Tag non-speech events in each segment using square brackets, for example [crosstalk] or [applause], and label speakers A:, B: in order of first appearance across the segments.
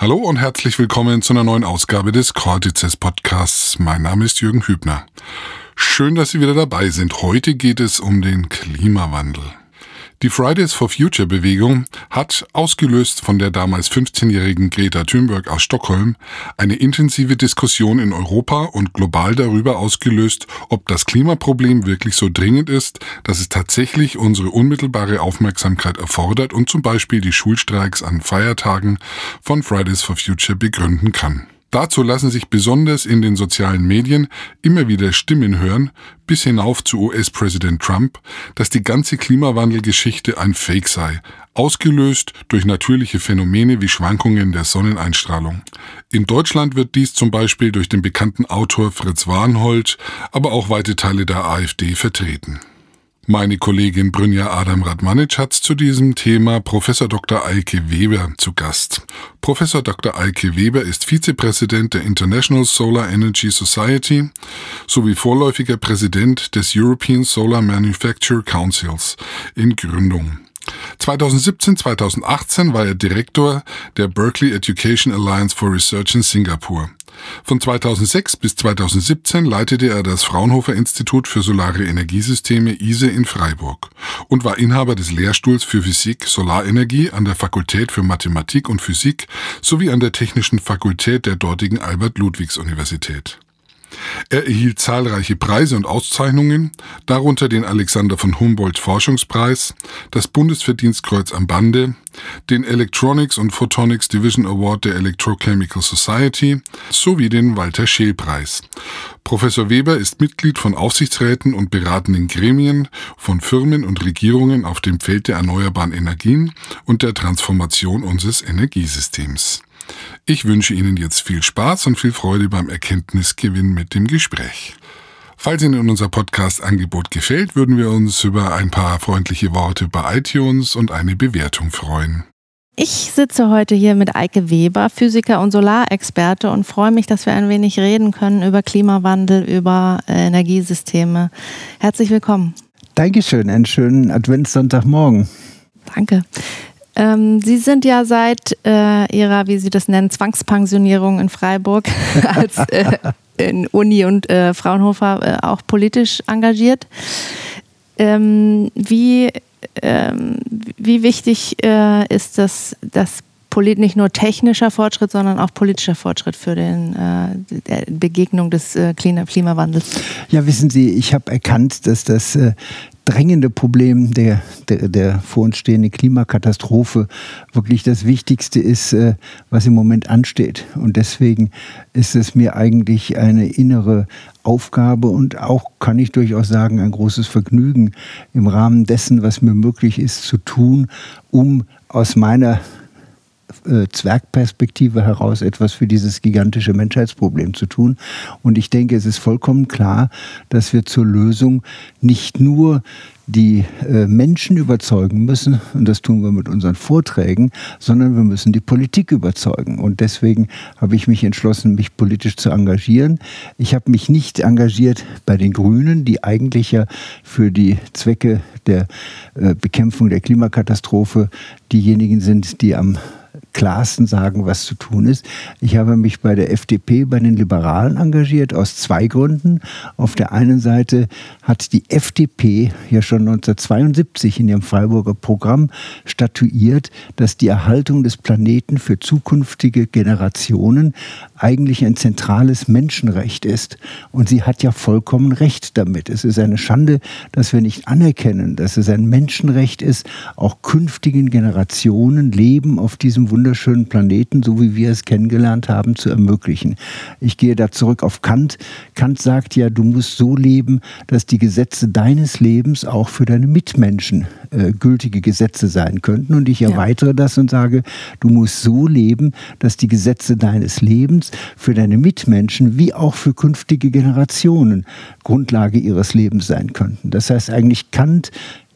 A: Hallo und herzlich willkommen zu einer neuen Ausgabe des Cortices Podcasts. Mein Name ist Jürgen Hübner. Schön, dass Sie wieder dabei sind. Heute geht es um den Klimawandel. Die Fridays for Future Bewegung hat, ausgelöst von der damals 15-jährigen Greta Thunberg aus Stockholm, eine intensive Diskussion in Europa und global darüber ausgelöst, ob das Klimaproblem wirklich so dringend ist, dass es tatsächlich unsere unmittelbare Aufmerksamkeit erfordert und zum Beispiel die Schulstreiks an Feiertagen von Fridays for Future begründen kann. Dazu lassen sich besonders in den sozialen Medien immer wieder Stimmen hören, bis hinauf zu US-Präsident Trump, dass die ganze Klimawandelgeschichte ein Fake sei, ausgelöst durch natürliche Phänomene wie Schwankungen der Sonneneinstrahlung. In Deutschland wird dies zum Beispiel durch den bekannten Autor Fritz Warnhold, aber auch weite Teile der AfD vertreten. Meine Kollegin Brynja Adam Radmanic hat zu diesem Thema Professor Dr. Eike Weber zu Gast. Professor Dr. Eike Weber ist Vizepräsident der International Solar Energy Society sowie vorläufiger Präsident des European Solar Manufacture Councils in Gründung. 2017-2018 war er Direktor der Berkeley Education Alliance for Research in Singapur. Von 2006 bis 2017 leitete er das Fraunhofer Institut für Solare Energiesysteme ISE in Freiburg und war Inhaber des Lehrstuhls für Physik Solarenergie an der Fakultät für Mathematik und Physik sowie an der Technischen Fakultät der dortigen Albert-Ludwigs-Universität. Er erhielt zahlreiche Preise und Auszeichnungen, darunter den Alexander von Humboldt Forschungspreis, das Bundesverdienstkreuz am Bande, den Electronics und Photonics Division Award der Electrochemical Society sowie den Walter Scheel Preis. Professor Weber ist Mitglied von Aufsichtsräten und beratenden Gremien von Firmen und Regierungen auf dem Feld der erneuerbaren Energien und der Transformation unseres Energiesystems. Ich wünsche Ihnen jetzt viel Spaß und viel Freude beim Erkenntnisgewinn mit dem Gespräch. Falls Ihnen unser Podcast-Angebot gefällt, würden wir uns über ein paar freundliche Worte bei iTunes und eine Bewertung freuen.
B: Ich sitze heute hier mit Eike Weber, Physiker und Solarexperte und freue mich, dass wir ein wenig reden können über Klimawandel, über äh, Energiesysteme. Herzlich willkommen.
C: Dankeschön, einen schönen Adventssonntagmorgen.
B: Danke. Ähm, Sie sind ja seit äh, Ihrer, wie Sie das nennen, Zwangspensionierung in Freiburg [laughs] als äh, in Uni und äh, Fraunhofer äh, auch politisch engagiert. Ähm, wie, ähm, wie wichtig äh, ist das, das nicht nur technischer Fortschritt, sondern auch politischer Fortschritt für den, äh, Begegnung des äh, Klimawandels?
C: Ja, wissen Sie, ich habe erkannt, dass das äh, drängende Problem der, der, der vor uns stehenden Klimakatastrophe wirklich das Wichtigste ist, äh, was im Moment ansteht. Und deswegen ist es mir eigentlich eine innere Aufgabe und auch, kann ich durchaus sagen, ein großes Vergnügen im Rahmen dessen, was mir möglich ist, zu tun, um aus meiner äh, Zwergperspektive heraus etwas für dieses gigantische Menschheitsproblem zu tun. Und ich denke, es ist vollkommen klar, dass wir zur Lösung nicht nur die äh, Menschen überzeugen müssen, und das tun wir mit unseren Vorträgen, sondern wir müssen die Politik überzeugen. Und deswegen habe ich mich entschlossen, mich politisch zu engagieren. Ich habe mich nicht engagiert bei den Grünen, die eigentlich ja für die Zwecke der äh, Bekämpfung der Klimakatastrophe diejenigen sind, die am klarsten sagen, was zu tun ist. Ich habe mich bei der FDP, bei den Liberalen engagiert, aus zwei Gründen. Auf der einen Seite hat die FDP ja schon 1972 in ihrem Freiburger Programm statuiert, dass die Erhaltung des Planeten für zukünftige Generationen eigentlich ein zentrales Menschenrecht ist. Und sie hat ja vollkommen recht damit. Es ist eine Schande, dass wir nicht anerkennen, dass es ein Menschenrecht ist, auch künftigen Generationen Leben auf diesem wunderschönen Planeten, so wie wir es kennengelernt haben, zu ermöglichen. Ich gehe da zurück auf Kant. Kant sagt ja, du musst so leben, dass die Gesetze deines Lebens auch für deine Mitmenschen äh, gültige Gesetze sein könnten. Und ich erweitere ja. das und sage, du musst so leben, dass die Gesetze deines Lebens für deine Mitmenschen wie auch für künftige Generationen Grundlage ihres Lebens sein könnten. Das heißt eigentlich Kant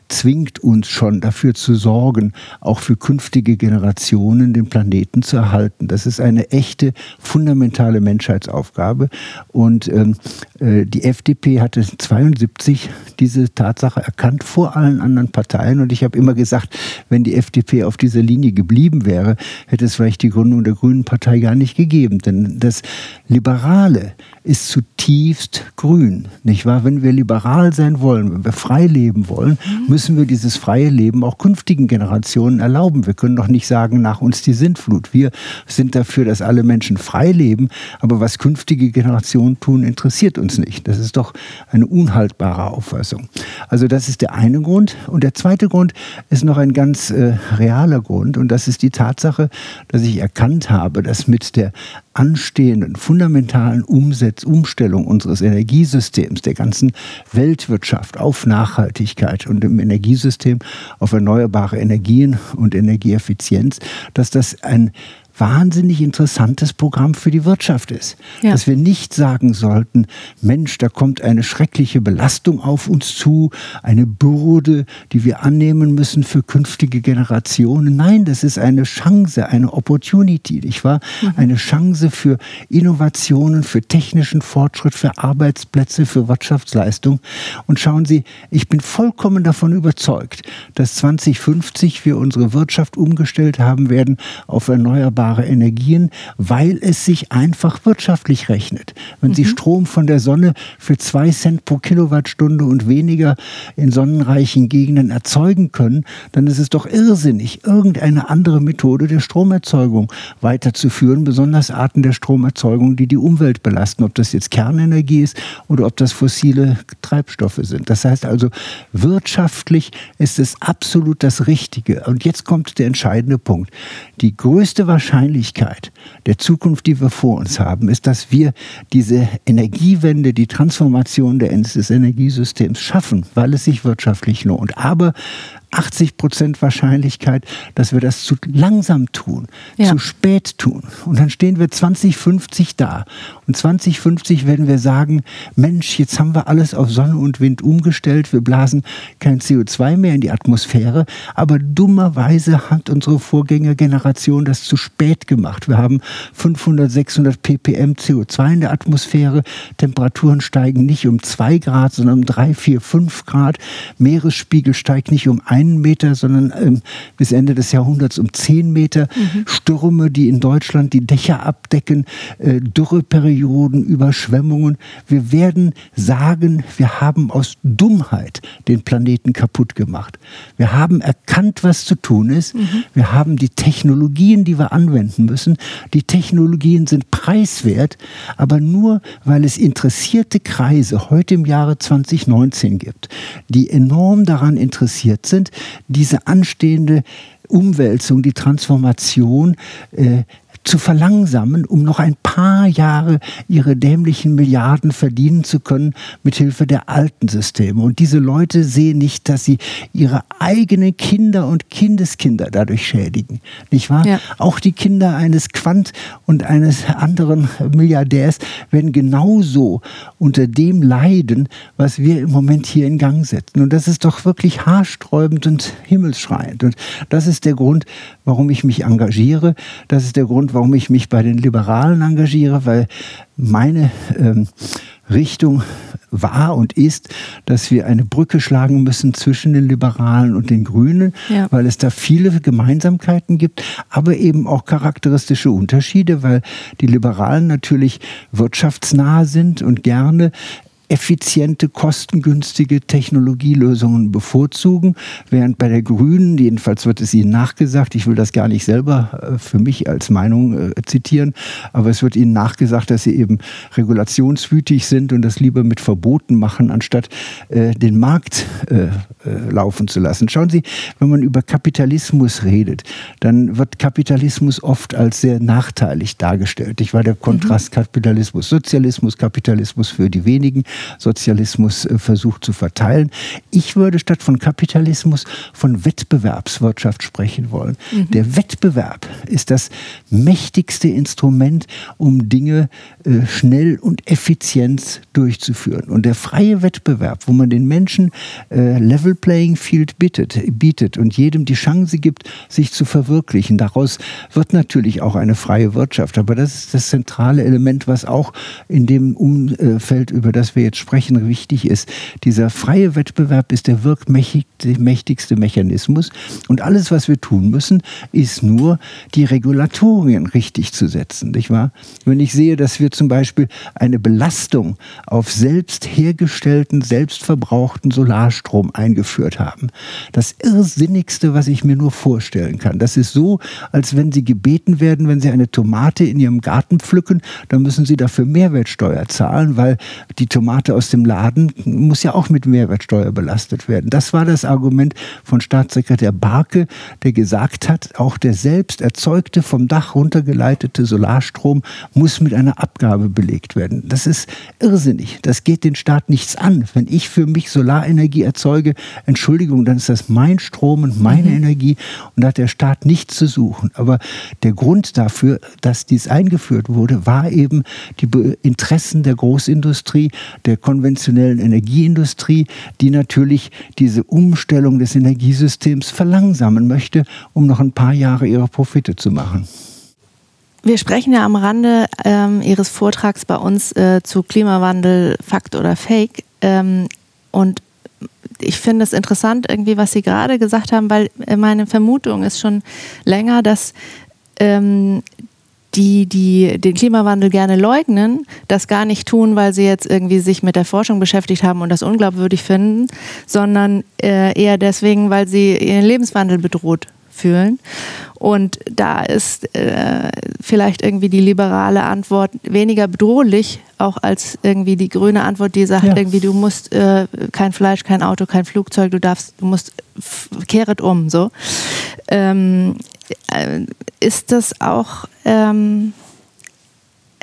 C: zwingt uns schon dafür zu sorgen, auch für künftige Generationen den Planeten zu erhalten. Das ist eine echte, fundamentale Menschheitsaufgabe. Und ähm, äh, die FDP hatte 72 diese Tatsache erkannt vor allen anderen Parteien. Und ich habe immer gesagt, wenn die FDP auf dieser Linie geblieben wäre, hätte es vielleicht die Gründung der Grünen Partei gar nicht gegeben. Denn das Liberale ist zutiefst grün, nicht wahr? Wenn wir liberal sein wollen, wenn wir frei leben wollen, mhm. Müssen wir dieses freie Leben auch künftigen Generationen erlauben. Wir können doch nicht sagen, nach uns die Sintflut. Wir sind dafür, dass alle Menschen frei leben, aber was künftige Generationen tun, interessiert uns nicht. Das ist doch eine unhaltbare Auffassung. Also das ist der eine Grund. Und der zweite Grund ist noch ein ganz äh, realer Grund und das ist die Tatsache, dass ich erkannt habe, dass mit der anstehenden fundamentalen Umsetz Umstellung unseres Energiesystems, der ganzen Weltwirtschaft auf Nachhaltigkeit und im Energiesystem auf erneuerbare Energien und Energieeffizienz, dass das ein wahnsinnig interessantes Programm für die Wirtschaft ist. Ja. Dass wir nicht sagen sollten, Mensch, da kommt eine schreckliche Belastung auf uns zu, eine Bürde, die wir annehmen müssen für künftige Generationen. Nein, das ist eine Chance, eine Opportunity, nicht wahr? Mhm. Eine Chance für Innovationen, für technischen Fortschritt, für Arbeitsplätze, für Wirtschaftsleistung. Und schauen Sie, ich bin vollkommen davon überzeugt, dass 2050 wir unsere Wirtschaft umgestellt haben werden auf erneuerbare erneuerbare Energien, weil es sich einfach wirtschaftlich rechnet. Wenn mhm. Sie Strom von der Sonne für zwei Cent pro Kilowattstunde und weniger in sonnenreichen Gegenden erzeugen können, dann ist es doch irrsinnig, irgendeine andere Methode der Stromerzeugung weiterzuführen, besonders Arten der Stromerzeugung, die die Umwelt belasten, ob das jetzt Kernenergie ist oder ob das fossile Treibstoffe sind. Das heißt also, wirtschaftlich ist es absolut das Richtige. Und jetzt kommt der entscheidende Punkt. Die größte Wahrscheinlichkeit, Wahrscheinlichkeit der Zukunft, die wir vor uns haben, ist, dass wir diese Energiewende, die Transformation des Energiesystems schaffen, weil es sich wirtschaftlich lohnt. Aber 80 Prozent Wahrscheinlichkeit, dass wir das zu langsam tun, ja. zu spät tun. Und dann stehen wir 2050 da. Und 2050 werden wir sagen, Mensch, jetzt haben wir alles auf Sonne und Wind umgestellt. Wir blasen kein CO2 mehr in die Atmosphäre. Aber dummerweise hat unsere Vorgängergeneration das zu spät gemacht. Wir haben 500, 600 ppm CO2 in der Atmosphäre. Temperaturen steigen nicht um 2 Grad, sondern um 3, 4, 5 Grad. Meeresspiegel steigt nicht um 1 einen Meter, sondern ähm, bis Ende des Jahrhunderts um zehn Meter. Mhm. Stürme, die in Deutschland die Dächer abdecken, äh, Dürreperioden, Überschwemmungen. Wir werden sagen, wir haben aus Dummheit den Planeten kaputt gemacht. Wir haben erkannt, was zu tun ist. Mhm. Wir haben die Technologien, die wir anwenden müssen. Die Technologien sind preiswert, aber nur, weil es interessierte Kreise heute im Jahre 2019 gibt, die enorm daran interessiert sind, diese anstehende Umwälzung, die Transformation äh, zu verlangsamen, um noch ein paar Jahre ihre dämlichen Milliarden verdienen zu können mit Hilfe der alten Systeme. Und diese Leute sehen nicht, dass sie ihre eigenen Kinder und Kindeskinder dadurch schädigen. Nicht wahr? Ja. Auch die Kinder eines Quant und eines anderen Milliardärs werden genauso unter dem leiden, was wir im Moment hier in Gang setzen. Und das ist doch wirklich haarsträubend und himmelsschreiend. Und das ist der Grund, warum ich mich engagiere. Das ist der Grund, warum ich mich bei den Liberalen engagiere, weil meine ähm, Richtung war und ist, dass wir eine Brücke schlagen müssen zwischen den Liberalen und den Grünen, ja. weil es da viele Gemeinsamkeiten gibt, aber eben auch charakteristische Unterschiede, weil die Liberalen natürlich wirtschaftsnah sind und gerne effiziente, kostengünstige Technologielösungen bevorzugen, während bei der Grünen, jedenfalls wird es ihnen nachgesagt, ich will das gar nicht selber äh, für mich als Meinung äh, zitieren, aber es wird ihnen nachgesagt, dass sie eben regulationswütig sind und das lieber mit Verboten machen, anstatt äh, den Markt laufen zu lassen. Schauen Sie, wenn man über Kapitalismus redet, dann wird Kapitalismus oft als sehr nachteilig dargestellt. Ich war der Kontrast Kapitalismus, Sozialismus, Kapitalismus für die wenigen. Sozialismus äh, versucht zu verteilen. Ich würde statt von Kapitalismus von Wettbewerbswirtschaft sprechen wollen. Mhm. Der Wettbewerb ist das mächtigste Instrument, um Dinge äh, schnell und effizient durchzuführen. Und der freie Wettbewerb, wo man den Menschen äh, Level Playing Field bietet, bietet und jedem die Chance gibt, sich zu verwirklichen, daraus wird natürlich auch eine freie Wirtschaft. Aber das ist das zentrale Element, was auch in dem Umfeld, über das wir jetzt sprechen, wichtig ist. Dieser freie Wettbewerb ist der wirkmächtigste Mechanismus. Und alles, was wir tun müssen, ist nur die Regulatorien richtig zu setzen. Nicht wahr? Wenn ich sehe, dass wir zum Beispiel eine Belastung auf selbst hergestellten, selbstverbrauchten Solarstrom eingeführt haben. Das Irrsinnigste, was ich mir nur vorstellen kann. Das ist so, als wenn Sie gebeten werden, wenn Sie eine Tomate in Ihrem Garten pflücken, dann müssen Sie dafür Mehrwertsteuer zahlen, weil die Tomate aus dem Laden muss ja auch mit Mehrwertsteuer belastet werden. Das war das Argument von Staatssekretär Barke, der gesagt hat, auch der selbst erzeugte, vom Dach runtergeleitete Solarstrom muss mit einer Abgabe belegt werden. Das ist irrsinnig. Das geht den Staat nichts an. Wenn ich für mich Solarenergie erzeuge, Entschuldigung, dann ist das mein Strom und meine mhm. Energie und da hat der Staat nichts zu suchen. Aber der Grund dafür, dass dies eingeführt wurde, war eben die Interessen der Großindustrie, der konventionellen Energieindustrie, die natürlich diese Umstellung des Energiesystems verlangsamen möchte, um noch ein paar Jahre ihre Profite zu machen.
B: Wir sprechen ja am Rande ähm, Ihres Vortrags bei uns äh, zu Klimawandel, Fakt oder Fake. Ähm, und ich finde es interessant, irgendwie, was Sie gerade gesagt haben, weil meine Vermutung ist schon länger, dass ähm, die, die den Klimawandel gerne leugnen, das gar nicht tun, weil sie jetzt irgendwie sich mit der Forschung beschäftigt haben und das unglaubwürdig finden, sondern äh, eher deswegen, weil sie ihren Lebenswandel bedroht fühlen. Und da ist äh, vielleicht irgendwie die liberale Antwort weniger bedrohlich, auch als irgendwie die grüne Antwort, die sagt, ja. irgendwie, du musst äh, kein Fleisch, kein Auto, kein Flugzeug, du darfst, du musst kehret um. So. Ähm, äh, ist das auch ähm,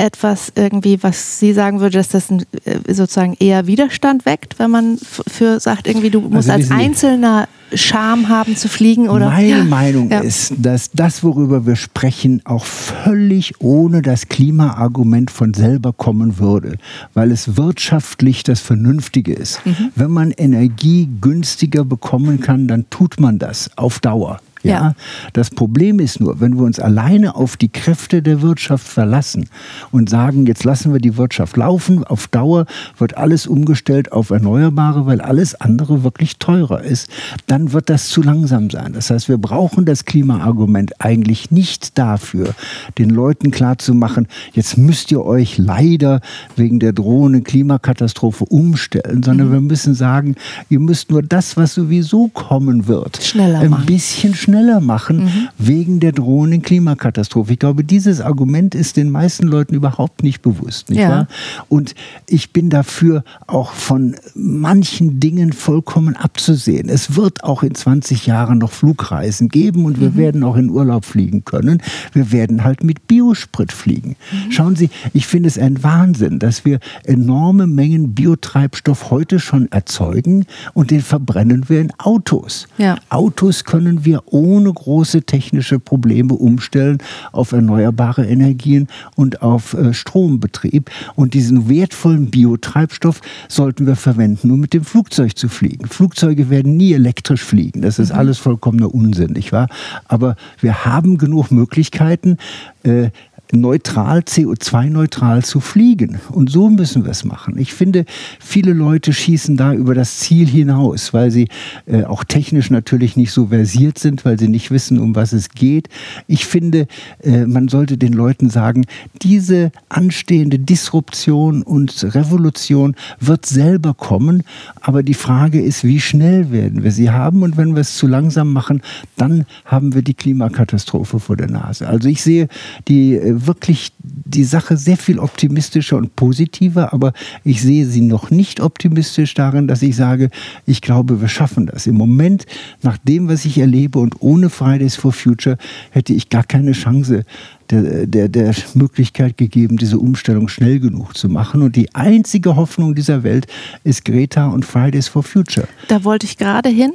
B: etwas irgendwie, was Sie sagen würde, dass das ein, äh, sozusagen eher Widerstand weckt, wenn man für sagt, irgendwie du musst also, als Einzelner Scham haben zu fliegen oder?
C: Meine ja. Meinung ja. ist, dass das, worüber wir sprechen, auch völlig ohne das Klimaargument von selber kommen würde, weil es wirtschaftlich das Vernünftige ist. Mhm. Wenn man Energie günstiger bekommen kann, dann tut man das auf Dauer. Ja? ja? Das Problem ist nur, wenn wir uns alleine auf die Kräfte der Wirtschaft verlassen und sagen, jetzt lassen wir die Wirtschaft laufen, auf Dauer wird alles umgestellt auf Erneuerbare, weil alles andere wirklich teurer ist, dann wird das zu langsam sein. Das heißt, wir brauchen das Klimaargument eigentlich nicht dafür, den Leuten klarzumachen, jetzt müsst ihr euch leider wegen der drohenden Klimakatastrophe umstellen, sondern mhm. wir müssen sagen, ihr müsst nur das, was sowieso kommen wird,
B: schneller
C: ein bisschen schneller schneller machen mhm. wegen der drohenden Klimakatastrophe. Ich glaube, dieses Argument ist den meisten Leuten überhaupt nicht bewusst. Nicht ja. wahr? Und ich bin dafür auch von manchen Dingen vollkommen abzusehen. Es wird auch in 20 Jahren noch Flugreisen geben und wir mhm. werden auch in Urlaub fliegen können. Wir werden halt mit Biosprit fliegen. Mhm. Schauen Sie, ich finde es ein Wahnsinn, dass wir enorme Mengen Biotreibstoff heute schon erzeugen und den verbrennen wir in Autos. Ja. Autos können wir ohne ohne große technische Probleme umstellen auf erneuerbare Energien und auf äh, Strombetrieb. Und diesen wertvollen Biotreibstoff sollten wir verwenden, um mit dem Flugzeug zu fliegen. Flugzeuge werden nie elektrisch fliegen. Das ist mhm. alles vollkommener Unsinn, nicht wahr? Aber wir haben genug Möglichkeiten, äh, neutral, CO2-neutral zu fliegen. Und so müssen wir es machen. Ich finde, viele Leute schießen da über das Ziel hinaus, weil sie äh, auch technisch natürlich nicht so versiert sind, weil sie nicht wissen, um was es geht. Ich finde, äh, man sollte den Leuten sagen, diese anstehende Disruption und Revolution wird selber kommen, aber die Frage ist, wie schnell werden wir sie haben und wenn wir es zu langsam machen, dann haben wir die Klimakatastrophe vor der Nase. Also ich sehe die äh, wirklich die Sache sehr viel optimistischer und positiver, aber ich sehe sie noch nicht optimistisch darin, dass ich sage, ich glaube, wir schaffen das. Im Moment, nach dem, was ich erlebe und ohne Fridays for Future, hätte ich gar keine Chance, der, der, der Möglichkeit gegeben, diese Umstellung schnell genug zu machen. Und die einzige Hoffnung dieser Welt ist Greta und Fridays for Future.
B: Da wollte ich gerade hin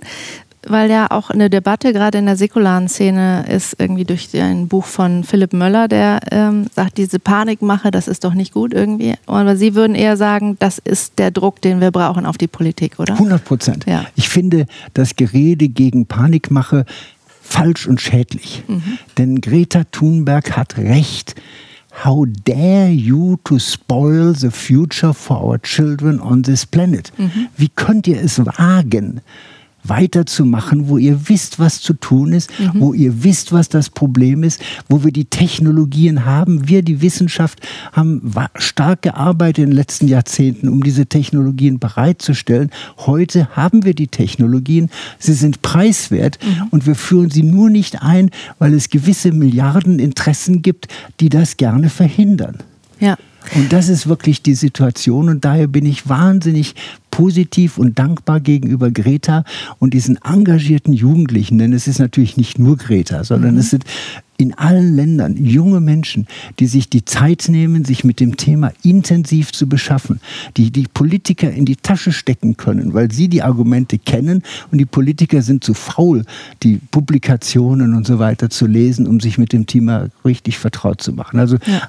B: weil ja auch eine Debatte gerade in der säkularen Szene ist, irgendwie durch ein Buch von Philipp Möller, der ähm, sagt, diese Panikmache, das ist doch nicht gut irgendwie. Aber Sie würden eher sagen, das ist der Druck, den wir brauchen auf die Politik, oder?
C: 100 Prozent.
B: Ja.
C: Ich finde das Gerede gegen Panikmache falsch und schädlich. Mhm. Denn Greta Thunberg hat recht. How dare you to spoil the future for our children on this planet? Mhm. Wie könnt ihr es wagen? Weiterzumachen, wo ihr wisst, was zu tun ist, mhm. wo ihr wisst, was das Problem ist, wo wir die Technologien haben. Wir, die Wissenschaft, haben stark gearbeitet in den letzten Jahrzehnten, um diese Technologien bereitzustellen. Heute haben wir die Technologien, sie sind preiswert mhm. und wir führen sie nur nicht ein, weil es gewisse Milliardeninteressen gibt, die das gerne verhindern.
B: Ja.
C: Und das ist wirklich die Situation und daher bin ich wahnsinnig positiv und dankbar gegenüber Greta und diesen engagierten Jugendlichen, denn es ist natürlich nicht nur Greta, sondern mhm. es sind in allen Ländern junge Menschen, die sich die Zeit nehmen, sich mit dem Thema intensiv zu beschaffen, die die Politiker in die Tasche stecken können, weil sie die Argumente kennen und die Politiker sind zu faul, die Publikationen und so weiter zu lesen, um sich mit dem Thema richtig vertraut zu machen. Also ja.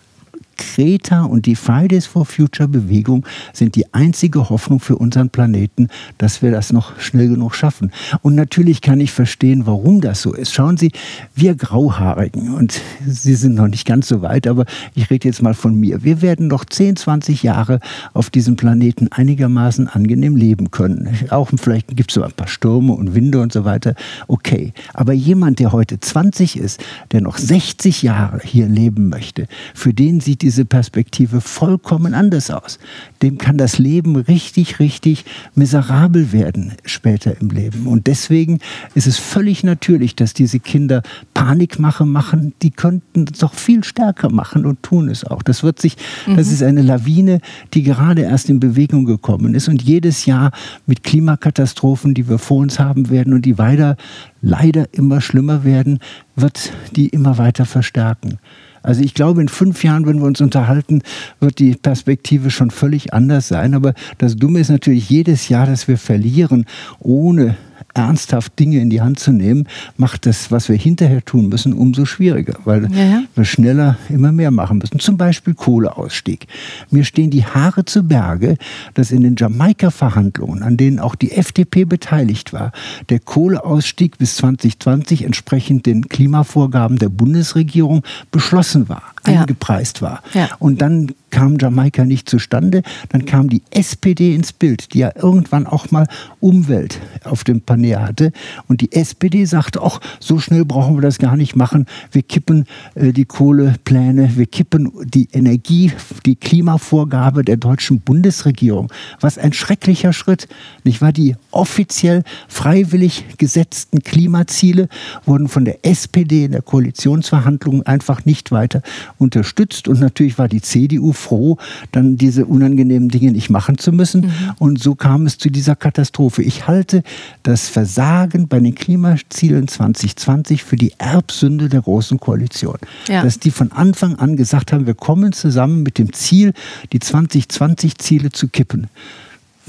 C: Greta und die Fridays for Future Bewegung sind die einzige Hoffnung für unseren Planeten, dass wir das noch schnell genug schaffen. Und natürlich kann ich verstehen, warum das so ist. Schauen Sie, wir Grauhaarigen, und Sie sind noch nicht ganz so weit, aber ich rede jetzt mal von mir. Wir werden noch 10, 20 Jahre auf diesem Planeten einigermaßen angenehm leben können. Auch vielleicht gibt es so ein paar Stürme und Winde und so weiter. Okay. Aber jemand, der heute 20 ist, der noch 60 Jahre hier leben möchte, für den sieht die diese Perspektive vollkommen anders aus. Dem kann das Leben richtig, richtig miserabel werden später im Leben. Und deswegen ist es völlig natürlich, dass diese Kinder Panikmache machen. Die könnten es doch viel stärker machen und tun es auch. Das wird sich, mhm. das ist eine Lawine, die gerade erst in Bewegung gekommen ist und jedes Jahr mit Klimakatastrophen, die wir vor uns haben werden und die weiter leider immer schlimmer werden, wird die immer weiter verstärken. Also ich glaube, in fünf Jahren, wenn wir uns unterhalten, wird die Perspektive schon völlig anders sein. Aber das Dumme ist natürlich jedes Jahr, dass wir verlieren, ohne ernsthaft Dinge in die Hand zu nehmen, macht das, was wir hinterher tun müssen, umso schwieriger, weil ja, ja. wir schneller immer mehr machen müssen. Zum Beispiel Kohleausstieg. Mir stehen die Haare zu Berge, dass in den Jamaika-Verhandlungen, an denen auch die FDP beteiligt war, der Kohleausstieg bis 2020 entsprechend den Klimavorgaben der Bundesregierung beschlossen war, ja. eingepreist war. Und dann kam Jamaika nicht zustande. Dann kam die SPD ins Bild, die ja irgendwann auch mal Umwelt auf dem Panel hatte. Und die SPD sagte, ach, so schnell brauchen wir das gar nicht machen. Wir kippen äh, die Kohlepläne, wir kippen die Energie, die Klimavorgabe der deutschen Bundesregierung. Was ein schrecklicher Schritt. Nicht wahr? Die offiziell freiwillig gesetzten Klimaziele wurden von der SPD in der Koalitionsverhandlung einfach nicht weiter unterstützt. Und natürlich war die CDU froh, dann diese unangenehmen Dinge nicht machen zu müssen. Mhm. Und so kam es zu dieser Katastrophe. Ich halte das Versagen bei den Klimazielen 2020 für die Erbsünde der Großen Koalition. Ja. Dass die von Anfang an gesagt haben, wir kommen zusammen mit dem Ziel, die 2020-Ziele zu kippen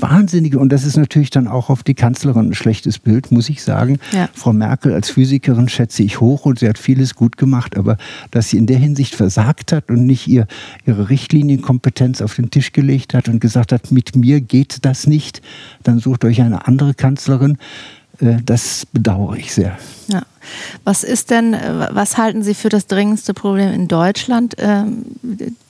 C: wahnsinnige, und das ist natürlich dann auch auf die Kanzlerin ein schlechtes Bild, muss ich sagen. Ja. Frau Merkel als Physikerin schätze ich hoch und sie hat vieles gut gemacht, aber dass sie in der Hinsicht versagt hat und nicht ihr, ihre Richtlinienkompetenz auf den Tisch gelegt hat und gesagt hat, mit mir geht das nicht, dann sucht euch eine andere Kanzlerin, äh, das bedauere ich sehr.
B: Ja. Was ist denn, äh, was halten Sie für das dringendste Problem in Deutschland? Ähm,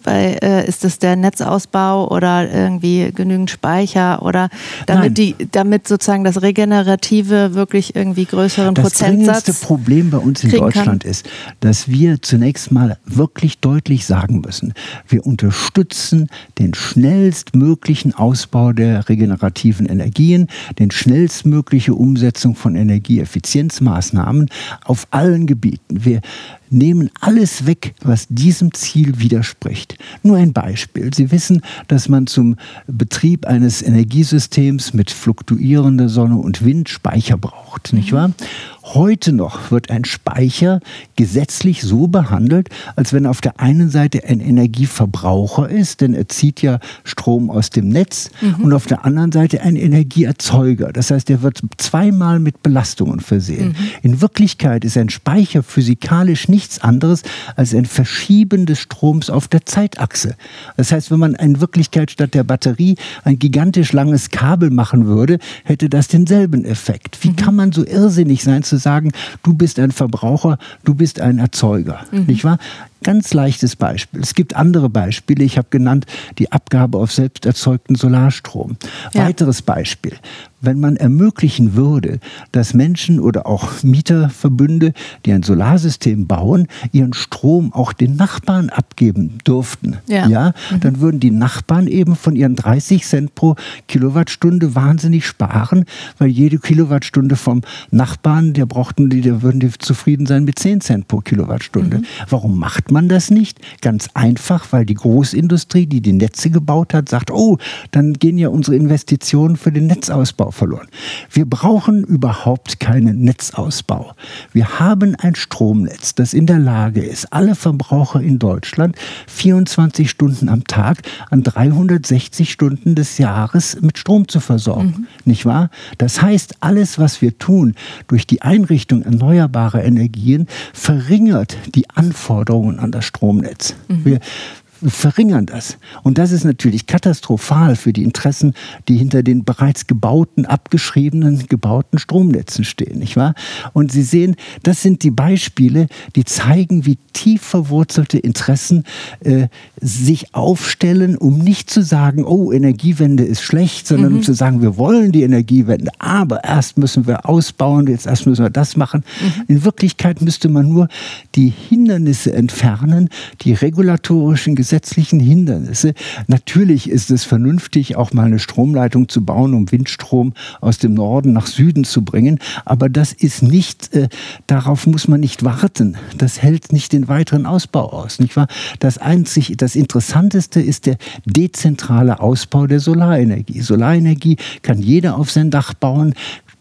B: bei, äh, ist es der Netzausbau oder irgendwie genügend Speicher oder damit, die, damit sozusagen das Regenerative wirklich irgendwie größeren
C: das
B: Prozentsatz?
C: Das Problem bei uns in Deutschland kann? ist, dass wir zunächst mal wirklich deutlich sagen müssen, wir unterstützen den schnellstmöglichen Ausbau der regenerativen Energien, den schnellstmögliche Umsetzung von Energieeffizienzmaßnahmen auf allen Gebieten. Wir nehmen alles weg, was diesem Ziel widerspricht. Nur ein Beispiel. Sie wissen, dass man zum Betrieb eines Energiesystems mit fluktuierender Sonne und Wind Speicher braucht, nicht wahr? Heute noch wird ein Speicher gesetzlich so behandelt, als wenn auf der einen Seite ein Energieverbraucher ist, denn er zieht ja Strom aus dem Netz, mhm. und auf der anderen Seite ein Energieerzeuger. Das heißt, er wird zweimal mit Belastungen versehen. Mhm. In Wirklichkeit ist ein Speicher physikalisch nichts anderes als ein Verschieben des Stroms auf der Zeitachse. Das heißt, wenn man in Wirklichkeit statt der Batterie ein gigantisch langes Kabel machen würde, hätte das denselben Effekt. Wie mhm. kann man so irrsinnig sein zu sagen, du bist ein Verbraucher, du bist ein Erzeuger, mhm. nicht wahr? Ganz leichtes Beispiel. Es gibt andere Beispiele. Ich habe genannt die Abgabe auf selbst erzeugten Solarstrom. Ja. Weiteres Beispiel wenn man ermöglichen würde, dass Menschen oder auch Mieterverbünde, die ein Solarsystem bauen, ihren Strom auch den Nachbarn abgeben durften, ja, ja mhm. dann würden die Nachbarn eben von ihren 30 Cent pro Kilowattstunde wahnsinnig sparen, weil jede Kilowattstunde vom Nachbarn, der brauchten die, der würden die zufrieden sein mit 10 Cent pro Kilowattstunde. Mhm. Warum macht man das nicht? Ganz einfach, weil die Großindustrie, die die Netze gebaut hat, sagt, oh, dann gehen ja unsere Investitionen für den Netzausbau Netzausbau verloren. Wir brauchen überhaupt keinen Netzausbau. Wir haben ein Stromnetz, das in der Lage ist, alle Verbraucher in Deutschland 24 Stunden am Tag an 360 Stunden des Jahres mit Strom zu versorgen. Mhm. Nicht wahr? Das heißt, alles, was wir tun durch die Einrichtung erneuerbarer Energien, verringert die Anforderungen an das Stromnetz. Mhm. Wir, verringern das. Und das ist natürlich katastrophal für die Interessen, die hinter den bereits gebauten, abgeschriebenen, gebauten Stromnetzen stehen, nicht wahr? Und Sie sehen, das sind die Beispiele, die zeigen, wie tief verwurzelte Interessen äh, sich aufstellen, um nicht zu sagen, oh, Energiewende ist schlecht, sondern mhm. um zu sagen, wir wollen die Energiewende, aber erst müssen wir ausbauen, jetzt erst müssen wir das machen. Mhm. In Wirklichkeit müsste man nur die Hindernisse entfernen, die regulatorischen Gesetze gesetzlichen Hindernisse. Natürlich ist es vernünftig, auch mal eine Stromleitung zu bauen, um Windstrom aus dem Norden nach Süden zu bringen. Aber das ist nicht, äh, darauf muss man nicht warten. Das hält nicht den weiteren Ausbau aus, nicht wahr? Das einzig, das Interessanteste ist der dezentrale Ausbau der Solarenergie. Solarenergie kann jeder auf sein Dach bauen,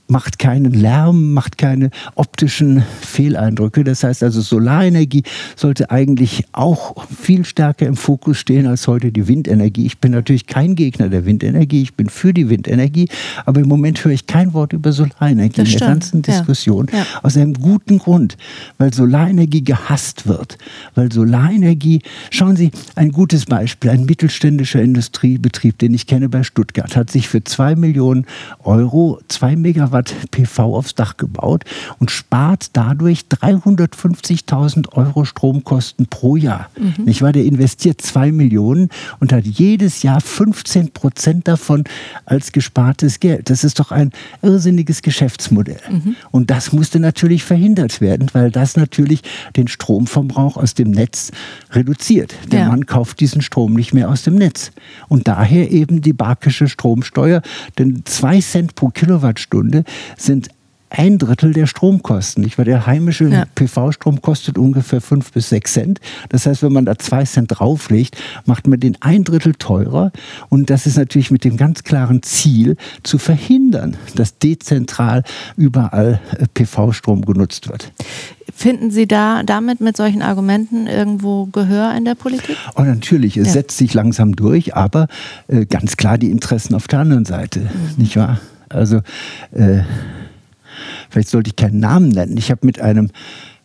C: macht keinen Lärm, macht keine optischen Fehleindrücke. Das heißt also, Solarenergie sollte eigentlich auch viel stärker im Fokus stehen als heute die Windenergie. Ich bin natürlich kein Gegner der Windenergie, ich bin für die Windenergie, aber im Moment höre ich kein Wort über Solarenergie in der ganzen Diskussion. Ja. Ja. Aus einem guten Grund, weil Solarenergie gehasst wird. Weil Solarenergie, schauen Sie, ein gutes Beispiel, ein mittelständischer Industriebetrieb, den ich kenne bei Stuttgart, hat sich für zwei Millionen Euro zwei Megawatt Megawatt PV aufs Dach gebaut und spart dadurch 350.000 Euro Stromkosten pro Jahr. Mhm. Nicht wahr? Der investiert zwei Millionen und hat jedes Jahr 15 Prozent davon als gespartes Geld. Das ist doch ein irrsinniges Geschäftsmodell. Mhm. Und das musste natürlich verhindert werden, weil das natürlich den Stromverbrauch aus dem Netz reduziert. Denn ja. man kauft diesen Strom nicht mehr aus dem Netz. Und daher eben die Barkische Stromsteuer, denn zwei Cent pro Kilowattstunde sind ein Drittel der Stromkosten. Nicht? Weil der heimische ja. PV-Strom kostet ungefähr fünf bis sechs Cent. Das heißt, wenn man da zwei Cent drauflegt, macht man den ein Drittel teurer. Und das ist natürlich mit dem ganz klaren Ziel, zu verhindern, dass dezentral überall äh, PV-Strom genutzt wird.
B: Finden Sie da damit mit solchen Argumenten irgendwo Gehör in der Politik?
C: Oh, natürlich, es ja. setzt sich langsam durch, aber äh, ganz klar die Interessen auf der anderen Seite, mhm. nicht wahr? Also äh, vielleicht sollte ich keinen Namen nennen. Ich habe mit einem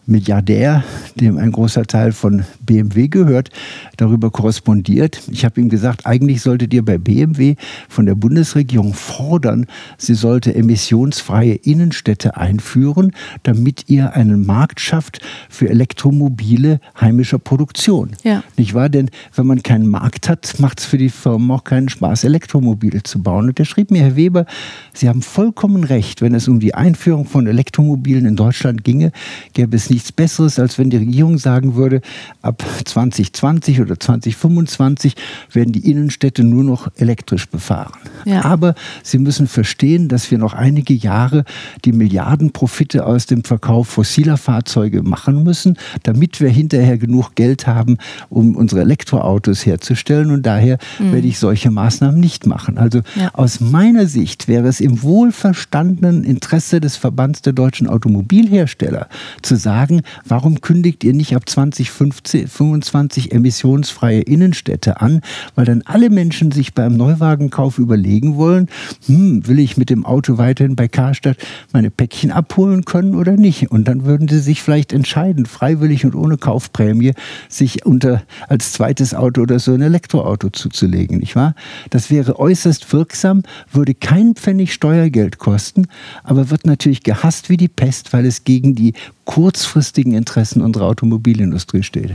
C: Milliardär, dem ein großer Teil von BMW gehört, darüber korrespondiert. Ich habe ihm gesagt, eigentlich solltet ihr bei BMW von der Bundesregierung fordern, sie sollte emissionsfreie Innenstädte einführen, damit ihr einen Markt schafft für Elektromobile heimischer Produktion. Ja. Nicht wahr? Denn wenn man keinen Markt hat, macht es für die Firmen auch keinen Spaß, Elektromobile zu bauen. Und er schrieb mir, Herr Weber, Sie haben vollkommen recht, wenn es um die Einführung von Elektromobilen in Deutschland ginge, gäbe es nicht nichts Besseres, als wenn die Regierung sagen würde, ab 2020 oder 2025 werden die Innenstädte nur noch elektrisch befahren. Ja. Aber sie müssen verstehen, dass wir noch einige Jahre die Milliardenprofite aus dem Verkauf fossiler Fahrzeuge machen müssen, damit wir hinterher genug Geld haben, um unsere Elektroautos herzustellen. Und daher mhm. werde ich solche Maßnahmen nicht machen. Also ja. aus meiner Sicht wäre es im wohlverstandenen Interesse des Verbands der deutschen Automobilhersteller zu sagen, warum kündigt ihr nicht ab 2025 emissionsfreie Innenstädte an, weil dann alle Menschen sich beim Neuwagenkauf überlegen wollen, hm, will ich mit dem Auto weiterhin bei Karstadt meine Päckchen abholen können oder nicht? Und dann würden sie sich vielleicht entscheiden, freiwillig und ohne Kaufprämie, sich unter als zweites Auto oder so ein Elektroauto zuzulegen, nicht wahr? Das wäre äußerst wirksam, würde kein Pfennig Steuergeld kosten, aber wird natürlich gehasst wie die Pest, weil es gegen die kurzfristigen Interessen unserer Automobilindustrie steht.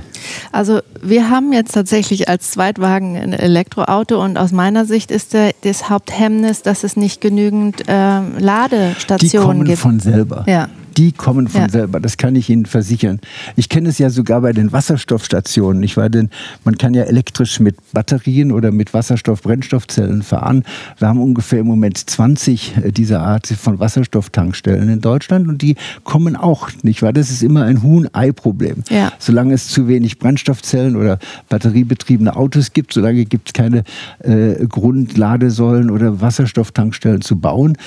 B: Also wir haben jetzt tatsächlich als Zweitwagen ein Elektroauto und aus meiner Sicht ist der, das Haupthemmnis, dass es nicht genügend äh, Ladestationen
C: gibt. Die kommen
B: gibt.
C: von selber. Ja die kommen von ja. selber. Das kann ich Ihnen versichern. Ich kenne es ja sogar bei den Wasserstoffstationen. Ich war denn, man kann ja elektrisch mit Batterien oder mit Wasserstoff-Brennstoffzellen fahren. Wir haben ungefähr im Moment 20 äh, dieser Art von Wasserstofftankstellen in Deutschland und die kommen auch, nicht wahr? Das ist immer ein Huhn-Ei-Problem. Ja. Solange es zu wenig Brennstoffzellen oder batteriebetriebene Autos gibt, solange gibt es keine äh, Grundladesäulen oder Wasserstofftankstellen zu bauen.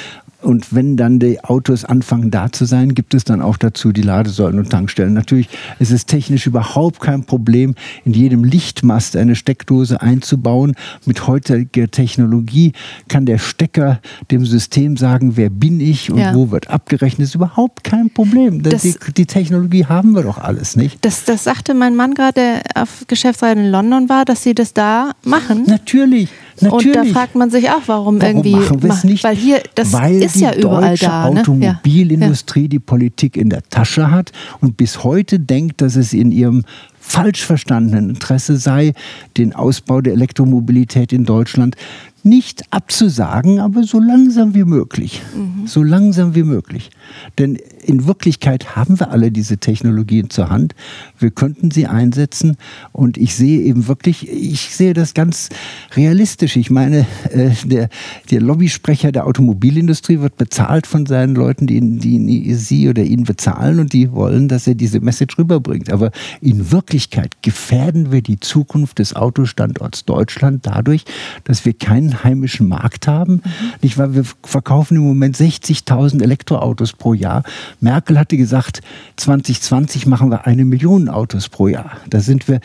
C: Und wenn dann die Autos anfangen da zu sein, gibt es dann auch dazu die Ladesäulen und Tankstellen. Natürlich ist es technisch überhaupt kein Problem, in jedem Lichtmast eine Steckdose einzubauen. Mit heutiger Technologie kann der Stecker dem System sagen, wer bin ich und ja. wo wird abgerechnet. Das ist überhaupt kein Problem. Das, die, die, Technologie haben wir doch alles, nicht?
B: Das, das sagte mein Mann gerade auf Geschäftsreise in London war, dass sie das da machen.
C: Natürlich. Natürlich.
B: Und da fragt man sich auch, warum,
C: warum
B: irgendwie.
C: Machen wir es nicht?
B: Weil hier, das weil ist ja überall da.
C: Ne? Die Automobilindustrie ja. die Politik in der Tasche hat und bis heute denkt, dass es in ihrem falsch verstandenen Interesse sei, den Ausbau der Elektromobilität in Deutschland nicht abzusagen, aber so langsam wie möglich. Mhm. So langsam wie möglich. Denn in Wirklichkeit haben wir alle diese Technologien zur Hand. Wir könnten sie einsetzen und ich sehe eben wirklich, ich sehe das ganz realistisch. Ich meine, äh, der, der Lobbysprecher der Automobilindustrie wird bezahlt von seinen Leuten, die, ihn, die sie oder ihn bezahlen und die wollen, dass er diese Message rüberbringt. Aber in Wirklichkeit gefährden wir die Zukunft des Autostandorts Deutschland dadurch, dass wir keinen heimischen Markt haben. Mhm. Nicht wahr? Wir verkaufen im Moment 60.000 Elektroautos pro Jahr. Merkel hatte gesagt, 2020 machen wir eine Million Autos pro Jahr. Da sind wir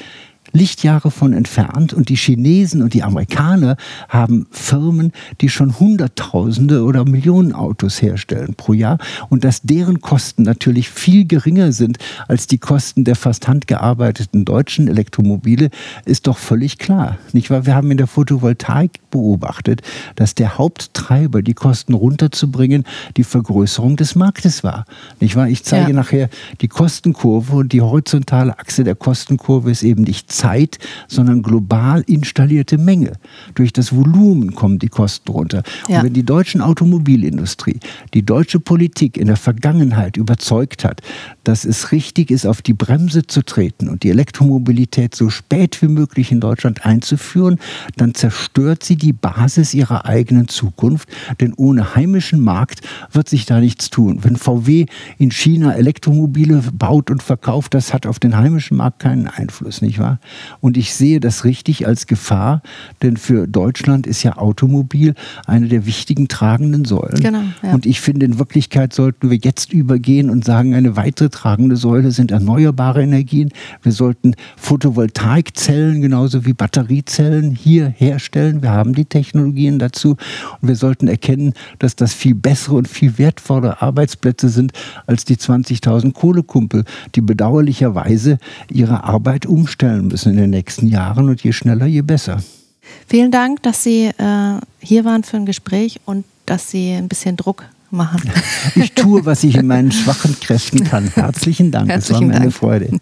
C: Lichtjahre von entfernt und die Chinesen und die Amerikaner haben Firmen, die schon Hunderttausende oder Millionen Autos herstellen pro Jahr und dass deren Kosten natürlich viel geringer sind als die Kosten der fast handgearbeiteten deutschen Elektromobile, ist doch völlig klar. Nicht wahr? Wir haben in der Photovoltaik beobachtet, dass der Haupttreiber, die Kosten runterzubringen, die Vergrößerung des Marktes war. Nicht wahr? Ich zeige ja. nachher die Kostenkurve und die horizontale Achse der Kostenkurve ist eben nicht Zeit, sondern global installierte Menge. Durch das Volumen kommen die Kosten runter. Ja. Und wenn die deutsche Automobilindustrie, die deutsche Politik in der Vergangenheit überzeugt hat, dass es richtig ist, auf die Bremse zu treten und die Elektromobilität so spät wie möglich in Deutschland einzuführen, dann zerstört sie die Basis ihrer eigenen Zukunft. Denn ohne heimischen Markt wird sich da nichts tun. Wenn VW in China Elektromobile baut und verkauft, das hat auf den heimischen Markt keinen Einfluss, nicht wahr? Und ich sehe das richtig als Gefahr, denn für Deutschland ist ja Automobil eine der wichtigen tragenden Säulen. Genau, ja. Und ich finde, in Wirklichkeit sollten wir jetzt übergehen und sagen, eine weitere tragende Säule sind erneuerbare Energien. Wir sollten Photovoltaikzellen genauso wie Batteriezellen hier herstellen. Wir haben die Technologien dazu. Und wir sollten erkennen, dass das viel bessere und viel wertvollere Arbeitsplätze sind als die 20.000 Kohlekumpel, die bedauerlicherweise ihre Arbeit umstellen müssen in den nächsten Jahren. Und je schneller, je besser.
B: Vielen Dank, dass Sie äh, hier waren für ein Gespräch und dass Sie ein bisschen Druck machen.
C: Ich tue, was ich in meinen schwachen Kräften kann. [laughs] Herzlichen Dank.
B: Herzlichen
C: es war mir
B: eine
C: Freude.